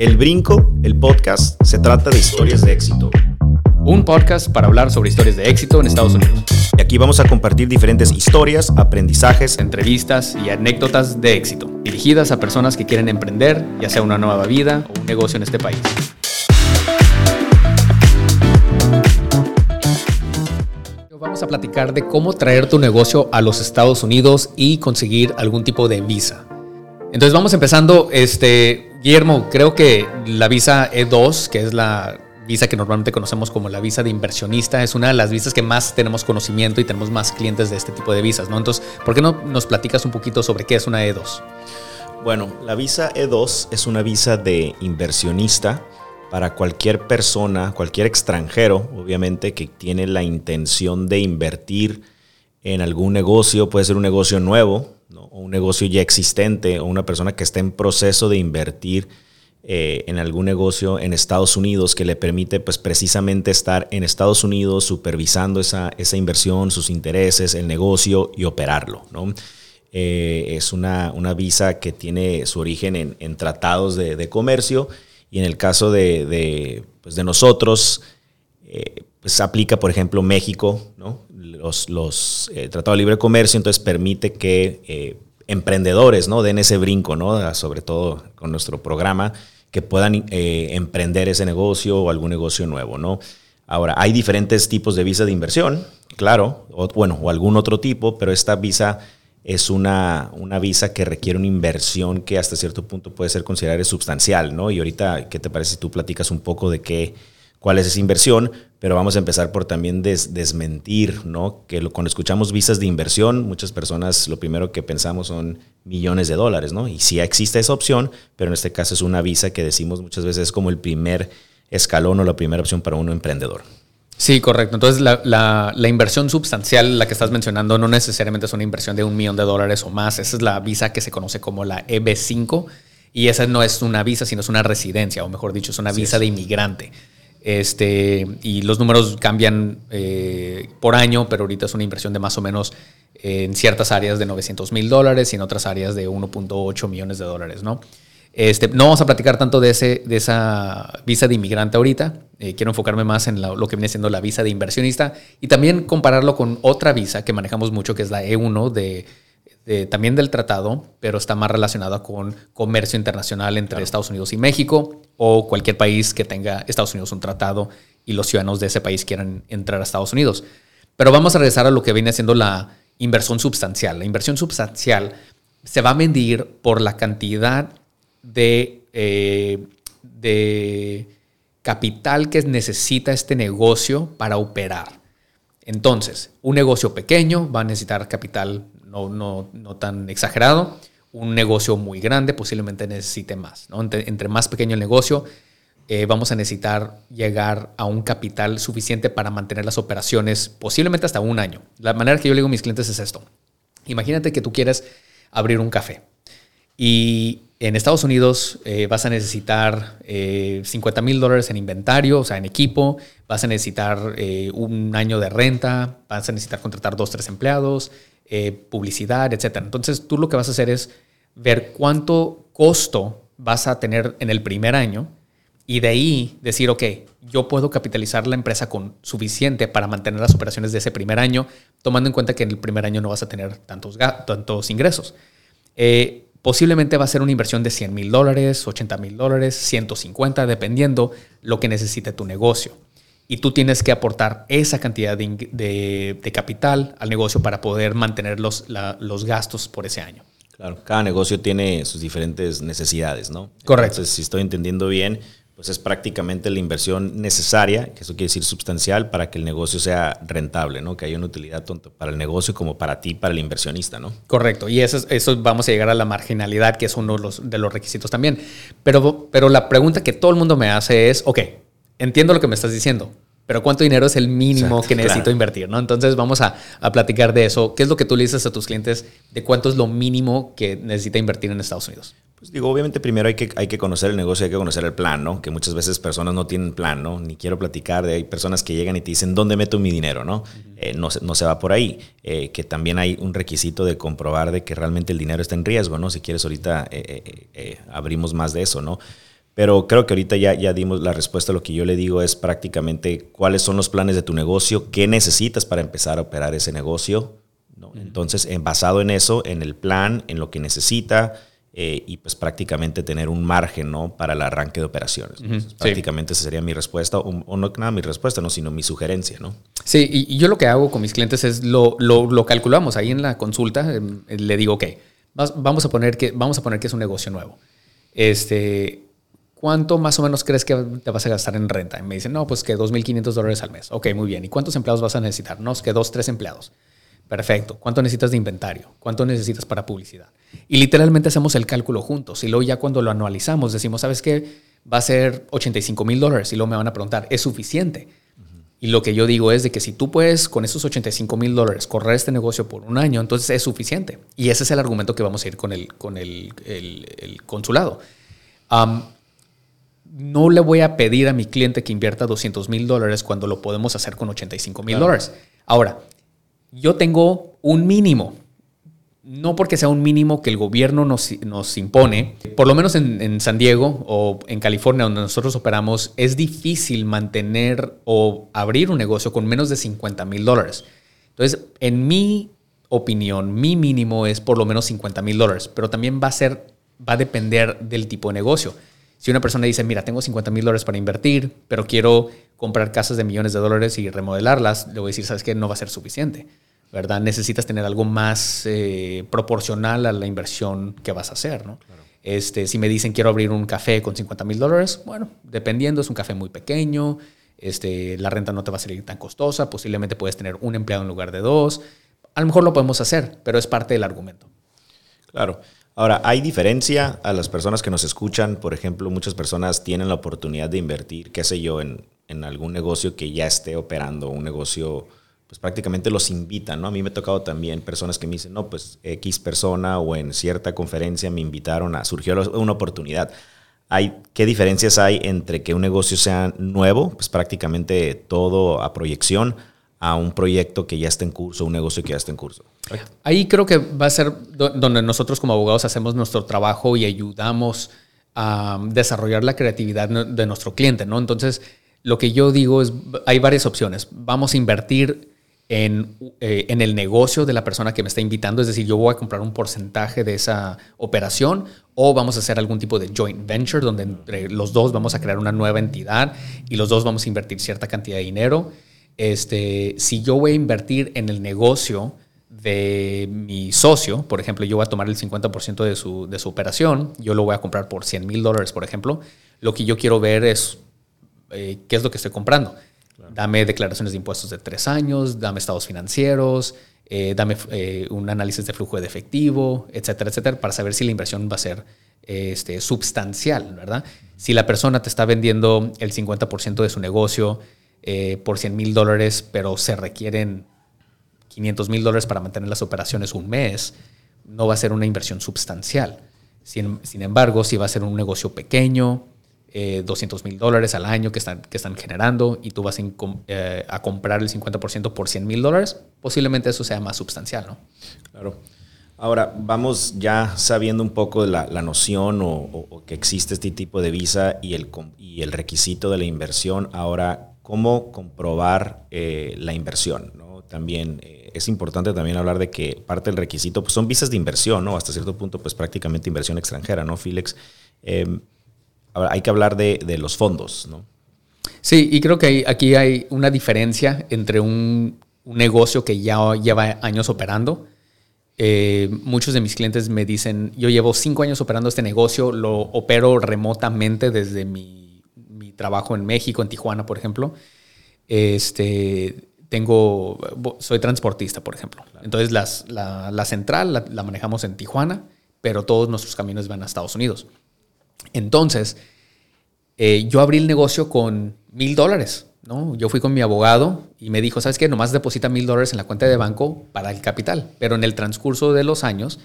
El Brinco, el podcast, se trata de historias de éxito. Un podcast para hablar sobre historias de éxito en Estados Unidos. Y aquí vamos a compartir diferentes historias, aprendizajes, entrevistas y anécdotas de éxito, dirigidas a personas que quieren emprender, ya sea una nueva vida o un negocio en este país. Vamos a platicar de cómo traer tu negocio a los Estados Unidos y conseguir algún tipo de visa. Entonces vamos empezando, este, Guillermo, creo que la visa E2, que es la visa que normalmente conocemos como la visa de inversionista, es una de las visas que más tenemos conocimiento y tenemos más clientes de este tipo de visas, ¿no? Entonces, ¿por qué no nos platicas un poquito sobre qué es una E2? Bueno, la visa E2 es una visa de inversionista para cualquier persona, cualquier extranjero, obviamente, que tiene la intención de invertir en algún negocio, puede ser un negocio nuevo, un negocio ya existente, o una persona que está en proceso de invertir eh, en algún negocio en Estados Unidos que le permite pues precisamente estar en Estados Unidos supervisando esa, esa inversión, sus intereses, el negocio y operarlo. ¿no? Eh, es una, una, visa que tiene su origen en, tratados de, comercio y en el caso de, de, pues de nosotros, eh, pues aplica por ejemplo México, ¿no? los, los eh, tratados de libre comercio, entonces permite que emprendedores ¿no? den ese brinco, ¿no? sobre todo con nuestro programa, que puedan eh, emprender ese negocio o algún negocio nuevo. ¿no? Ahora, hay diferentes tipos de visa de inversión, claro, o, bueno, o algún otro tipo, pero esta visa es una, una visa que requiere una inversión que hasta cierto punto puede ser considerada sustancial, ¿no? Y ahorita, ¿qué te parece si tú platicas un poco de qué, cuál es esa inversión? pero vamos a empezar por también desmentir, ¿no? Que cuando escuchamos visas de inversión, muchas personas lo primero que pensamos son millones de dólares, ¿no? Y sí existe esa opción, pero en este caso es una visa que decimos muchas veces es como el primer escalón o la primera opción para un emprendedor. Sí, correcto. Entonces, la, la, inversión sustancial, la que estás mencionando, no necesariamente es una inversión de un millón de dólares o más. Esa es la visa que se conoce como la EB5. Y esa no es una visa, sino es una residencia, o mejor dicho, es una visa de inmigrante. Este, y los números cambian eh, por año, pero ahorita es una inversión de más o menos en ciertas áreas de 900 mil dólares y en otras áreas de 1.8 millones de dólares, ¿no? Este, no vamos a platicar tanto de, ese, de esa visa de inmigrante ahorita. Eh, quiero enfocarme más en lo que viene siendo la visa de inversionista y también compararlo con otra visa que manejamos mucho, que es la E1 de también del tratado, pero está más relacionada con comercio internacional entre Estados Unidos y México o cualquier país que tenga Estados Unidos un tratado y los ciudadanos de ese país quieran entrar a Estados Unidos. Pero vamos a regresar a lo que viene siendo la inversión sustancial. La inversión sustancial se va a medir por la cantidad de, eh, de capital que necesita este negocio para operar. Entonces, un negocio pequeño va a necesitar capital no, no, no tan exagerado. Un negocio muy grande posiblemente necesite más. ¿no? Entre, más pequeño el negocio, eh, vamos a necesitar llegar a un capital suficiente para mantener las operaciones posiblemente hasta un año. La manera que yo le digo a mis clientes es esto. Imagínate que tú quieres abrir un café y en Estados Unidos eh, vas a necesitar 50 eh, mil dólares en inventario, o sea, en equipo, vas a necesitar un año de renta, vas a necesitar contratar dos, tres empleados, eh, publicidad, etc. Entonces tú lo que vas a hacer es ver cuánto costo vas a tener en el primer año y de ahí decir, ok, yo puedo capitalizar la empresa con suficiente para mantener las operaciones de ese primer año, tomando en cuenta que en el primer año no vas a tener tantos, tantos ingresos. Eh, posiblemente va a ser una inversión de 100 mil dólares, 80 mil dólares, 150, dependiendo lo que necesite tu negocio y tú tienes que aportar esa cantidad de, capital al negocio para poder mantener los, los gastos por ese año. Claro, cada negocio tiene sus diferentes necesidades, ¿no? Correcto. Entonces, si estoy entendiendo bien, pues es prácticamente la inversión necesaria, que eso quiere decir sustancial, para que el negocio sea rentable, ¿no? Que haya una utilidad tanto para el negocio como para ti, para el inversionista, ¿no? Correcto. Y eso, eso vamos a llegar a la marginalidad, que es uno de los, de los requisitos también. Pero, pero la pregunta que todo el mundo me hace es, ok, entiendo lo que me estás diciendo, pero ¿cuánto dinero es el mínimo que necesito invertir? ¿no? Entonces vamos a, a, platicar de eso. ¿Qué es lo que tú le dices a tus clientes de cuánto es lo mínimo que necesita invertir en Estados Unidos? Pues digo, obviamente primero hay que, hay que conocer el negocio, hay que conocer el plan, ¿no? Que muchas veces personas no tienen plan, ¿no? Ni quiero platicar de, hay personas que llegan y te dicen, ¿dónde meto mi dinero, no? Eh, no, no, se va por ahí. Eh, que también hay un requisito de comprobar de que realmente el dinero está en riesgo, ¿no? Si quieres ahorita eh, abrimos más de eso, ¿no? Pero creo que ahorita ya, ya dimos la respuesta. Lo que yo le digo es prácticamente cuáles son los planes de tu negocio, qué necesitas para empezar a operar ese negocio. ¿no? Entonces, en, basado en eso, en el plan, en lo que necesita, eh, y pues prácticamente tener un margen ¿no? para el arranque de operaciones. Prácticamente esa sería mi respuesta, o, no nada mi respuesta, no, sino mi sugerencia. ¿no? Sí, y, yo lo que hago con mis clientes es lo, lo, calculamos ahí en la consulta, em, le digo, ok, vamos a, poner que, vamos a poner que es un negocio nuevo. Este, ¿Cuánto más o menos crees que te vas a gastar en renta? Y me dicen, no, pues que 2.500 dólares al mes. Ok, muy bien. ¿Y cuántos empleados vas a necesitar? No, es que dos, tres empleados. Perfecto. ¿Cuánto necesitas de inventario? ¿Cuánto necesitas para publicidad? Y literalmente hacemos el cálculo juntos. Y luego ya cuando lo anualizamos decimos, ¿sabes qué? Va a ser 85 mil dólares. Y luego me van a preguntar, ¿es suficiente? Y lo que yo digo es de que si tú puedes con esos 85 mil dólares correr este negocio por un año, entonces es suficiente. Y ese es el argumento que vamos a ir con el, con el, consulado. no le voy a pedir a mi cliente que invierta 200 mil dólares cuando lo podemos hacer con 85 mil dólares. Ahora, yo tengo un mínimo. No porque sea un mínimo que el gobierno nos, nos impone, por lo menos en, San Diego o en California, donde nosotros operamos, es difícil mantener o abrir un negocio con menos de 50 mil dólares. Entonces, en mi opinión, mi mínimo es por lo menos 50 mil dólares, pero también va a ser, va a depender del tipo de negocio. Si una persona dice, mira, tengo 50 mil dólares para invertir, pero quiero comprar casas de millones de dólares y remodelarlas, le voy a decir, sabes que no va a ser suficiente, ¿verdad? Necesitas tener algo más eh, proporcional a la inversión que vas a hacer, ¿no? Este, si me dicen quiero abrir un café con 50 mil dólares, bueno, dependiendo, es un café muy pequeño, este, la renta no te va a salir tan costosa, posiblemente puedes tener un empleado en lugar de dos. A lo mejor lo podemos hacer, pero es parte del argumento. Claro. Ahora, ¿hay diferencia a las personas que nos escuchan? Por ejemplo, muchas personas tienen la oportunidad de invertir, qué sé yo, en, algún negocio que ya esté operando, un negocio, pues prácticamente los invitan, ¿no? A mí me ha tocado también personas que me dicen, no, pues X persona o en cierta conferencia me invitaron a, surgió una oportunidad. Hay, ¿Qué diferencias hay entre que un negocio sea nuevo, pues prácticamente todo a proyección, a un proyecto que ya está en curso, un negocio que ya está en curso? Ahí creo que va a ser donde nosotros como abogados hacemos nuestro trabajo y ayudamos a desarrollar la creatividad de nuestro cliente, ¿no? Entonces, lo que yo digo es, hay varias opciones. Vamos a invertir en, eh, en, el negocio de la persona que me está invitando, es decir, yo voy a comprar un porcentaje de esa operación o vamos a hacer algún tipo de joint venture donde entre los dos vamos a crear una nueva entidad y los dos vamos a invertir cierta cantidad de dinero. Este, si yo voy a invertir en el negocio de mi socio, por ejemplo, yo voy a tomar el 50% de su, de su operación, yo lo voy a comprar por 100 mil dólares, por ejemplo, lo que yo quiero ver es eh, qué es lo que estoy comprando. Dame declaraciones de impuestos de tres años, dame estados financieros, eh, dame eh, un análisis de flujo de efectivo, etcétera, etcétera, para saber si la inversión va a ser este, substancial, ¿verdad? Si la persona te está vendiendo el 50% de su negocio por 100 mil dólares, pero se requieren 500 mil dólares para mantener las operaciones un mes, no va a ser una inversión substancial. Sin, embargo, si va a ser un negocio pequeño, 200 eh, mil dólares al año que están, que están generando y tú vas eh, a comprar el 50% por 100 mil dólares, posiblemente eso sea más sustancial, ¿no? Claro. Ahora, vamos ya sabiendo un poco de la, noción o, que existe este tipo de visa y el, y el requisito de la inversión. Ahora, ¿cómo comprobar eh, la inversión? ¿no? También es importante también hablar de que parte del requisito pues son visas de inversión, ¿no? Hasta cierto punto, pues prácticamente inversión extranjera, ¿no, Filex? hay que hablar de, los fondos, ¿no? Sí, y creo que aquí hay una diferencia entre un, negocio que ya lleva años operando. Eh, muchos de mis clientes me dicen, yo llevo cinco años operando este negocio, lo opero remotamente desde mi, trabajo en México, en Tijuana, por ejemplo. Este, tengo, soy transportista, por ejemplo. Entonces la, central la, la manejamos en Tijuana, pero todos nuestros caminos van a Estados Unidos. Entonces, eh, yo abrí el negocio con mil dólares. ¿no? Yo fui con mi abogado y me dijo, ¿sabes qué? Nomás deposita mil dólares en la cuenta de banco para el capital. Pero en el transcurso de los años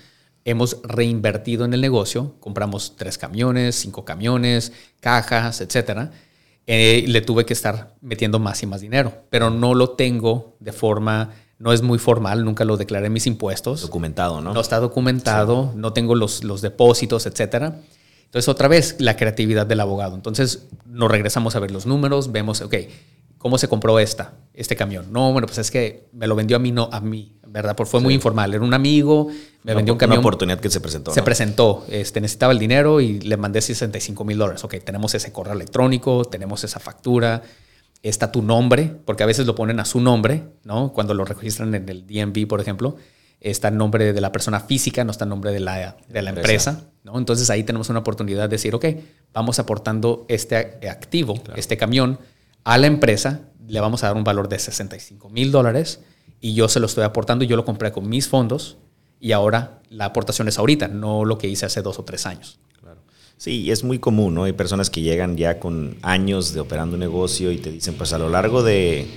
hemos reinvertido en el negocio, compramos tres camiones, cinco camiones, cajas, etc. Eh, le tuve que estar metiendo más y más dinero, pero no lo tengo de forma, no es muy formal, nunca lo declaré en mis impuestos. Documentado, ¿no? No está documentado, no tengo los, los depósitos, etcétera. Entonces, otra vez, la creatividad del abogado. Entonces, nos regresamos a ver los números, vemos, ok, ¿cómo se compró esta, este camión? No, bueno, pues es que me lo vendió a mí, no a mí, ¿verdad? Porque fue muy informal. Era un amigo, me vendió un camión. Una oportunidad que se presentó. Se presentó, este, necesitaba el dinero y le mandé 65 mil dólares. Ok, tenemos ese correo electrónico, tenemos esa factura, está tu nombre, porque a veces lo ponen a su nombre, ¿no? Cuando lo registran en el DMV, por ejemplo está el nombre de la persona física, no está el nombre de la, de la empresa. ¿no? Entonces ahí tenemos una oportunidad de decir, ok, vamos aportando este activo, este camión, a la empresa, le vamos a dar un valor de 65 mil dólares y yo se lo estoy aportando, yo lo compré con mis fondos y ahora la aportación es ahorita, no lo que hice hace dos o tres años. Claro. Sí, es muy común, ¿no? Hay personas que llegan ya con años de operando un negocio y te dicen, pues a lo largo de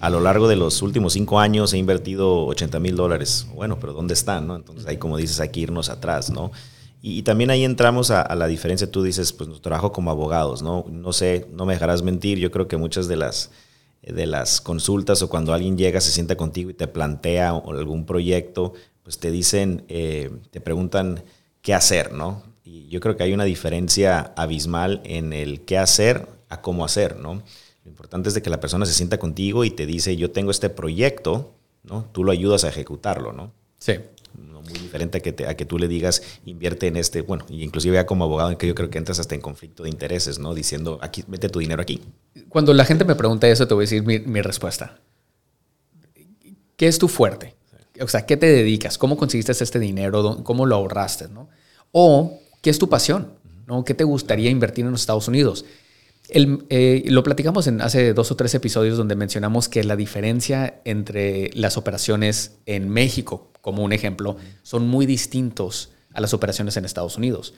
a lo largo de los últimos cinco años he invertido 80 mil dólares. Bueno, pero ¿dónde están? No? Entonces ahí como dices, hay que irnos atrás, ¿no? Y, también ahí entramos a, la diferencia, tú dices, pues trabajo como abogados, ¿no? No sé, no me dejarás mentir, yo creo que muchas de las, de las consultas o cuando alguien llega, se sienta contigo y te plantea algún proyecto, pues te dicen, eh, te preguntan qué hacer, ¿no? Y yo creo que hay una diferencia abismal en el qué hacer a cómo hacer, ¿no? Lo importante es de que la persona se sienta contigo y te dice, yo tengo este proyecto, ¿no? Tú lo ayudas a ejecutarlo, ¿no? Sí. Muy diferente a que, a que tú le digas, invierte en este, bueno, inclusive ya como abogado, en que yo creo que entras hasta en conflicto de intereses, ¿no? Diciendo, aquí, mete tu dinero aquí. Cuando la gente me pregunta eso, te voy a decir mi, respuesta. ¿Qué es tu fuerte? O sea, ¿qué te dedicas? ¿Cómo conseguiste este dinero? ¿Cómo lo ahorraste? ¿no? O, ¿qué es tu pasión? ¿no? ¿Qué te gustaría invertir en los Estados Unidos? Eh, lo platicamos en hace dos o tres episodios donde mencionamos que la diferencia entre las operaciones en México, como un ejemplo, son muy distintos a las operaciones en Estados Unidos.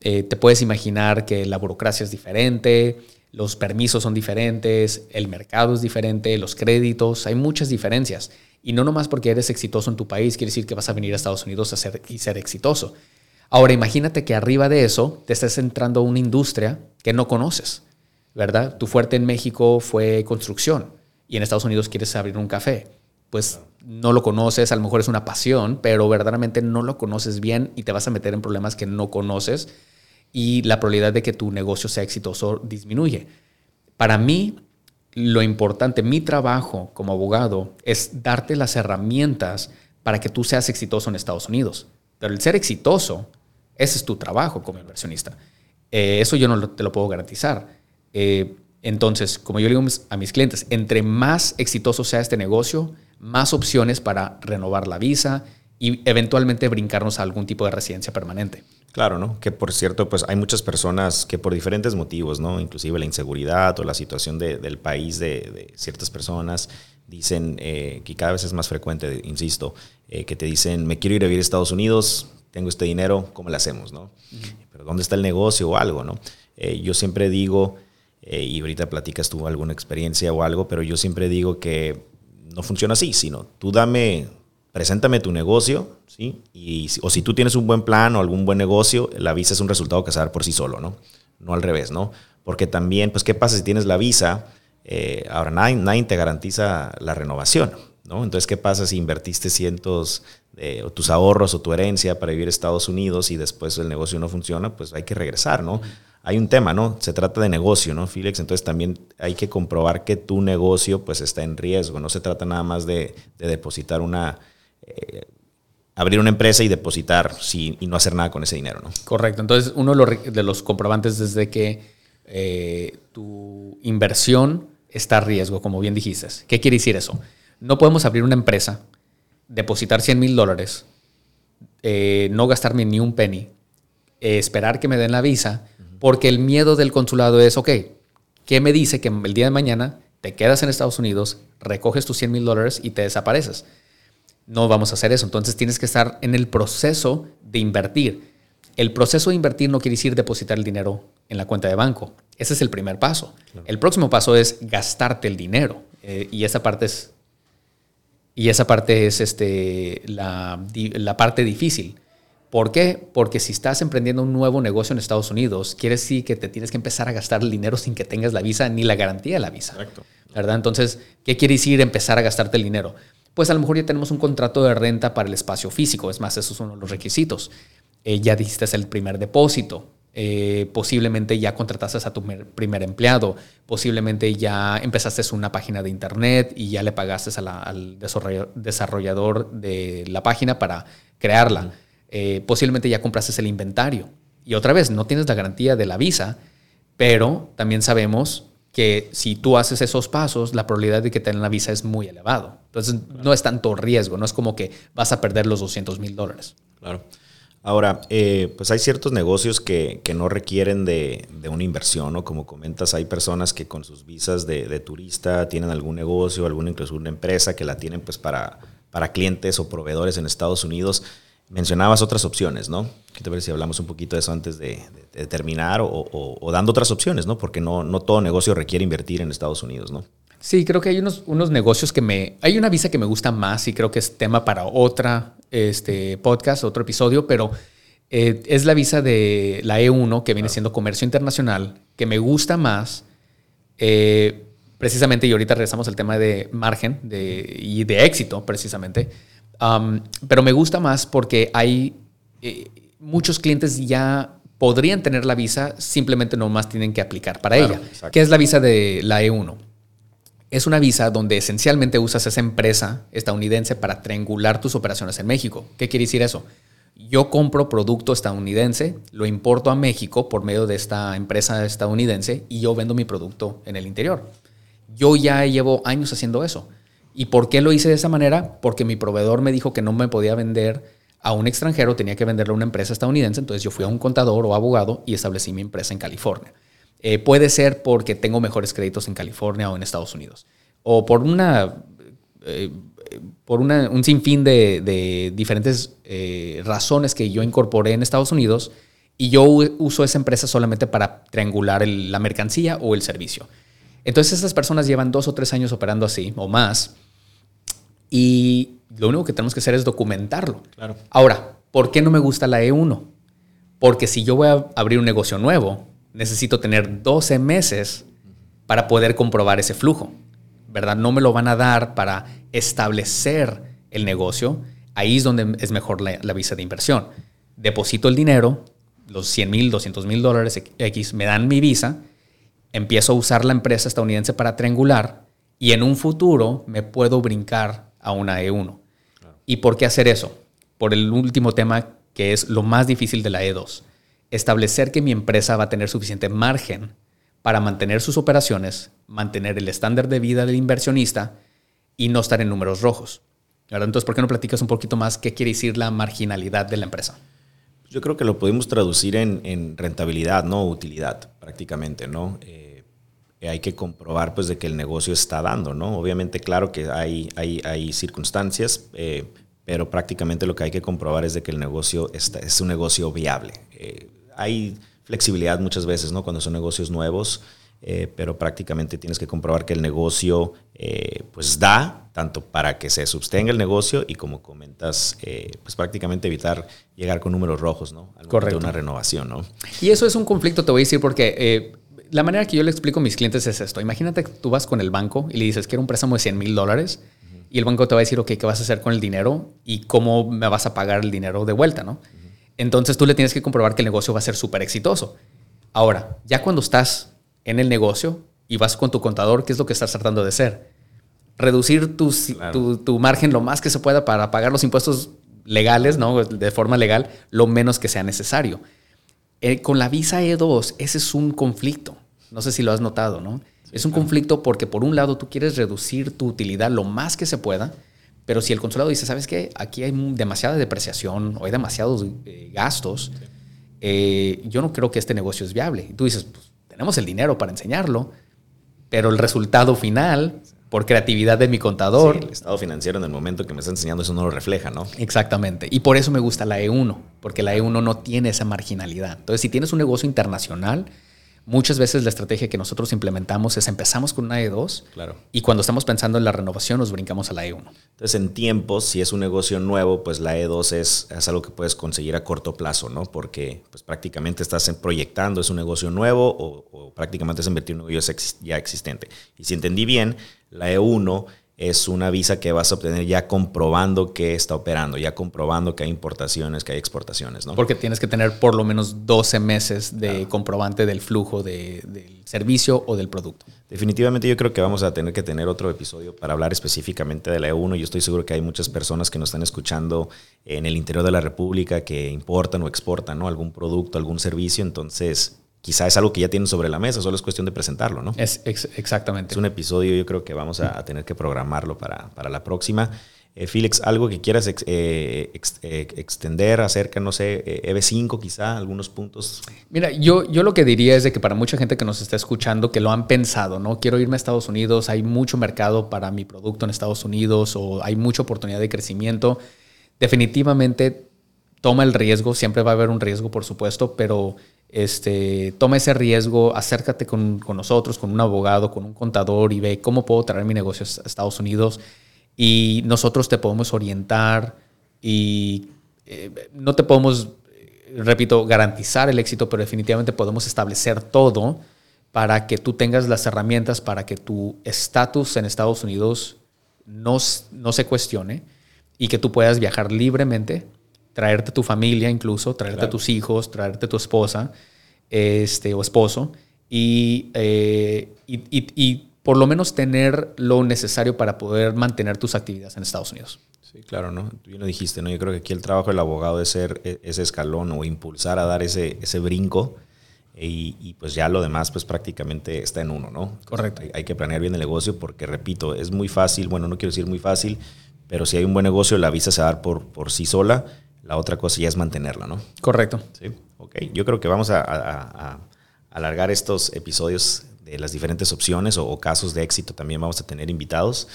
Eh, te puedes imaginar que la burocracia es diferente, los permisos son diferentes, el mercado es diferente, los créditos, hay muchas diferencias. Y no nomás porque eres exitoso en tu país quiere decir que vas a venir a Estados Unidos a ser, y ser exitoso. Ahora imagínate que arriba de eso te estés entrando a una industria que no conoces ¿verdad? Tu fuerte en México fue construcción y en Estados Unidos quieres abrir un café. Pues no lo conoces, a lo mejor es una pasión, pero verdaderamente no lo conoces bien y te vas a meter en problemas que no conoces y la probabilidad de que tu negocio sea exitoso disminuye. Para mí, lo importante, mi trabajo como abogado es darte las herramientas para que tú seas exitoso en Estados Unidos. Pero el ser exitoso, ese es tu trabajo como inversionista. Eh, eso yo no te lo puedo garantizar. Eh, entonces, como yo le digo a mis clientes, entre más exitoso sea este negocio, más opciones para renovar la visa y eventualmente brincarnos a algún tipo de residencia permanente. Claro, ¿no? Que por cierto, pues hay muchas personas que por diferentes motivos, ¿no? Inclusive la inseguridad o la situación del país de, ciertas personas, dicen eh, que cada vez es más frecuente, insisto, eh, que te dicen, me quiero ir a vivir a Estados Unidos, tengo este dinero, ¿cómo le hacemos, no? Pero ¿dónde está el negocio o algo, no? yo siempre digo, eh, y ahorita platicas tú alguna experiencia o algo, pero yo siempre digo que no funciona así, sino tú dame, preséntame tu negocio, ¿sí? Y, o si tú tienes un buen plan o algún buen negocio, la visa es un resultado que se da por sí solo, ¿no? No al revés, ¿no? Porque también, pues, ¿qué pasa si tienes la visa? Eh, ahora, nadie, nadie te garantiza la renovación, ¿no? Entonces, ¿qué pasa si invertiste cientos de o tus ahorros o tu herencia para vivir a Estados Unidos y después el negocio no funciona? Pues hay que regresar, ¿no? Hay un tema, ¿no? Se trata de negocio, ¿no, Felix? Entonces también hay que comprobar que tu negocio pues está en riesgo. No se trata nada más de, depositar una... Eh, abrir una empresa y depositar y no hacer nada con ese dinero, ¿no? Correcto. Entonces, uno de los comprobantes es de que eh, tu inversión está a riesgo, como bien dijiste. ¿Qué quiere decir eso? No podemos abrir una empresa, depositar 100 mil dólares, eh, no gastarme ni un penny, esperar que me den la visa porque el miedo del consulado es, ok, ¿qué me dice que el día de mañana te quedas en Estados Unidos, recoges tus 100 mil dólares y te desapareces? No vamos a hacer eso. Entonces tienes que estar en el proceso de invertir. El proceso de invertir no quiere decir depositar el dinero en la cuenta de banco. Ese es el primer paso. El próximo paso es gastarte el dinero. Eh, y esa parte es, y esa parte es este, la, la parte difícil. ¿Por qué? Porque si estás emprendiendo un nuevo negocio en Estados Unidos, quiere decir que te tienes que empezar a gastar el dinero sin que tengas la visa ni la garantía de la visa. Correcto. ¿Verdad? Entonces, ¿qué quiere decir empezar a gastarte el dinero? Pues a lo mejor ya tenemos un contrato de renta para el espacio físico. Es más, esos son los requisitos. Eh, ya diste el primer depósito. eh, posiblemente ya contrataste a tu primer empleado, posiblemente ya empezaste una página de internet y ya le pagaste al desarrollador de la página para crearla. Eh, posiblemente ya compraste el inventario. Y otra vez, no tienes la garantía de la visa, pero también sabemos que si tú haces esos pasos, la probabilidad de que te den la visa es muy elevado. Entonces, no es tanto riesgo, no es como que vas a perder los 200 mil dólares. Claro. Ahora, eh, pues hay ciertos negocios que, no requieren de, una inversión, ¿no? Como comentas, hay personas que con sus visas de, turista tienen algún negocio, alguna incluso una empresa que la tienen pues para, para clientes o proveedores en Estados Unidos. Mencionabas otras opciones, ¿no? ¿Qué te parece si hablamos un poquito de eso antes de, terminar o, dando otras opciones, ¿no? Porque no, no todo negocio requiere invertir en Estados Unidos, ¿no? Sí, creo que hay unos, unos negocios que me... Hay una visa que me gusta más y creo que es tema para otra este, podcast, otro episodio, pero eh, es la visa de la E1, que viene siendo comercio internacional, que me gusta más. Eh, precisamente, y ahorita regresamos al tema de margen de, y de éxito, precisamente. Um, pero me gusta más porque hay eh, muchos clientes ya podrían tener la visa, simplemente nomás tienen que aplicar para ella. ¿Qué es la visa de la E1? Es una visa donde esencialmente usas esa empresa estadounidense para triangular tus operaciones en México. ¿Qué quiere decir eso? Yo compro producto estadounidense, lo importo a México por medio de esta empresa estadounidense y yo vendo mi producto en el interior. Yo ya llevo años haciendo eso. ¿Y por qué lo hice de esa manera? Porque mi proveedor me dijo que no me podía vender a un extranjero, tenía que venderle a una empresa estadounidense, entonces yo fui a un contador o abogado y establecí mi empresa en California. Eh, puede ser porque tengo mejores créditos en California o en Estados Unidos. O por una. Eh, por un sinfín de, diferentes eh, razones que yo incorporé en Estados Unidos y yo uso esa empresa solamente para triangular la mercancía o el servicio. Entonces estas personas llevan dos o tres años operando así o más y lo único que tenemos que hacer es documentarlo. Claro. Ahora, ¿por qué no me gusta la E1? Porque si yo voy a abrir un negocio nuevo, necesito tener 12 meses para poder comprobar ese flujo, ¿verdad? No me lo van a dar para establecer el negocio. Ahí es donde es mejor la, visa de inversión. Deposito el dinero, los 100 mil, 200 mil dólares X, me dan mi visa, empiezo a usar la empresa estadounidense para triangular y en un futuro me puedo brincar a una E1. ¿Y por qué hacer eso? Por el último tema que es lo más difícil de la E2 establecer que mi empresa va a tener suficiente margen para mantener sus operaciones, mantener el estándar de vida del inversionista y no estar en números rojos. Entonces, ¿por qué no platicas un poquito más qué quiere decir la marginalidad de la empresa? Yo creo que lo podemos traducir en, rentabilidad, no utilidad, prácticamente, ¿no? Eh, hay que comprobar, pues, de que el negocio está dando, ¿no? Obviamente, claro que hay, hay, hay circunstancias, eh, pero prácticamente lo que hay que comprobar es de que el negocio está, es un negocio viable. Eh, hay flexibilidad muchas veces, ¿no? Cuando son negocios nuevos, eh, pero prácticamente tienes que comprobar que el negocio eh, pues da tanto para que se sostenga el negocio y como comentas, eh, pues prácticamente evitar llegar con números rojos, ¿no? Correcto. De una renovación, ¿no? Y eso es un conflicto, te voy a decir, porque la manera que yo le explico a mis clientes es esto. Imagínate que tú vas con el banco y le dices, quiero un préstamo de 100 mil dólares. Y el banco te va a decir, ok, ¿qué vas a hacer con el dinero? Y cómo me vas a pagar el dinero de vuelta, ¿no? Entonces tú le tienes que comprobar que el negocio va a ser súper exitoso. Ahora, ya cuando estás en el negocio y vas con tu contador, ¿qué es lo que estás tratando de hacer? Reducir tu, margen lo más que se pueda para pagar los impuestos legales, ¿no? De forma legal, lo menos que sea necesario. Eh, con la visa E2, ese es un conflicto. No sé si lo has notado, ¿no? es un conflicto porque por un lado tú quieres reducir tu utilidad lo más que se pueda, pero si el consulado dice, ¿sabes qué? Aquí hay demasiada depreciación o hay demasiados eh, gastos, eh, yo no creo que este negocio es viable. Y tú dices, pues, tenemos el dinero para enseñarlo, pero el resultado final, por creatividad de mi contador... el estado financiero en el momento que me está enseñando eso no lo refleja, ¿no? Exactamente. Y por eso me gusta la E1, porque la E1 no tiene esa marginalidad. Entonces, si tienes un negocio internacional, Muchas veces la estrategia que nosotros implementamos es empezamos con una E2 claro. y cuando estamos pensando en la renovación nos brincamos a la E1. Entonces, en tiempos, si es un negocio nuevo, pues la E2 es, es algo que puedes conseguir a corto plazo, ¿no? Porque pues, prácticamente estás proyectando, es un negocio nuevo o, prácticamente es invertir en un negocio ya existente. Y si entendí bien, la E1 es una visa que vas a obtener ya comprobando que está operando, ya comprobando que hay importaciones, que hay exportaciones, ¿no? Porque tienes que tener por lo menos 12 meses de comprobante del flujo del servicio o del producto. Definitivamente yo creo que vamos a tener que tener otro episodio para hablar específicamente de la E1. Yo estoy seguro que hay muchas personas que nos están escuchando en el interior de la República que importan o exportan ¿no? algún producto, algún servicio. Entonces, quizá es algo que ya tienen sobre la mesa, solo es cuestión de presentarlo, ¿no? Es exactamente. Es un episodio, yo creo que vamos a, tener que programarlo para, para la próxima. Eh, Félix, algo que quieras eh, eh, extender acerca, no sé, EB5 quizá, algunos puntos. Mira, yo, yo lo que diría es de que para mucha gente que nos está escuchando, que lo han pensado, ¿no? Quiero irme a Estados Unidos, hay mucho mercado para mi producto en Estados Unidos o hay mucha oportunidad de crecimiento. Definitivamente toma el riesgo, siempre va a haber un riesgo, por supuesto, pero este, toma ese riesgo, acércate con, nosotros, con un abogado, con un contador y ve cómo puedo traer mi negocio a Estados Unidos. Y nosotros te podemos orientar y eh, no te podemos, repito, garantizar el éxito, pero definitivamente podemos establecer todo para que tú tengas las herramientas para que tu estatus en Estados Unidos no, no se cuestione y que tú puedas viajar libremente traerte tu familia incluso, traerte a tus hijos, traerte tu esposa este, o esposo eh, y, y, por lo menos tener lo necesario para poder mantener tus actividades en Estados Unidos. Sí, claro, ¿no? Tú bien lo dijiste, ¿no? Yo creo que aquí el trabajo del abogado es ser e, ese escalón o impulsar a dar ese, ese brinco y, pues ya lo demás pues prácticamente está en uno, ¿no? Correcto. Hay, hay, que planear bien el negocio porque, repito, es muy fácil, bueno, no quiero decir muy fácil, pero si hay un buen negocio, la visa se va a dar por, por sí sola la otra cosa ya es mantenerla, ¿no? Correcto. Sí, ok. Yo creo que vamos a, alargar estos episodios de las diferentes opciones o, casos de éxito. También vamos a tener invitados.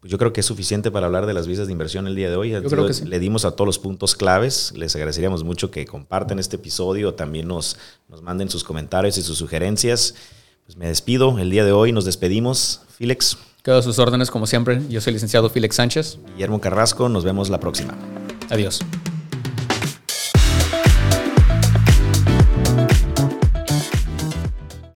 Pues yo creo que es suficiente para hablar de las visas de inversión el día de hoy. Yo creo que sí. Le dimos a todos los puntos claves. Les agradeceríamos mucho que compartan este episodio. También nos, nos manden sus comentarios y sus sugerencias. Pues me despido. El día de hoy nos despedimos. Félix. Quedo a sus órdenes como siempre. Yo soy el licenciado Félix Sánchez. Guillermo Carrasco. Nos vemos la próxima. Adiós.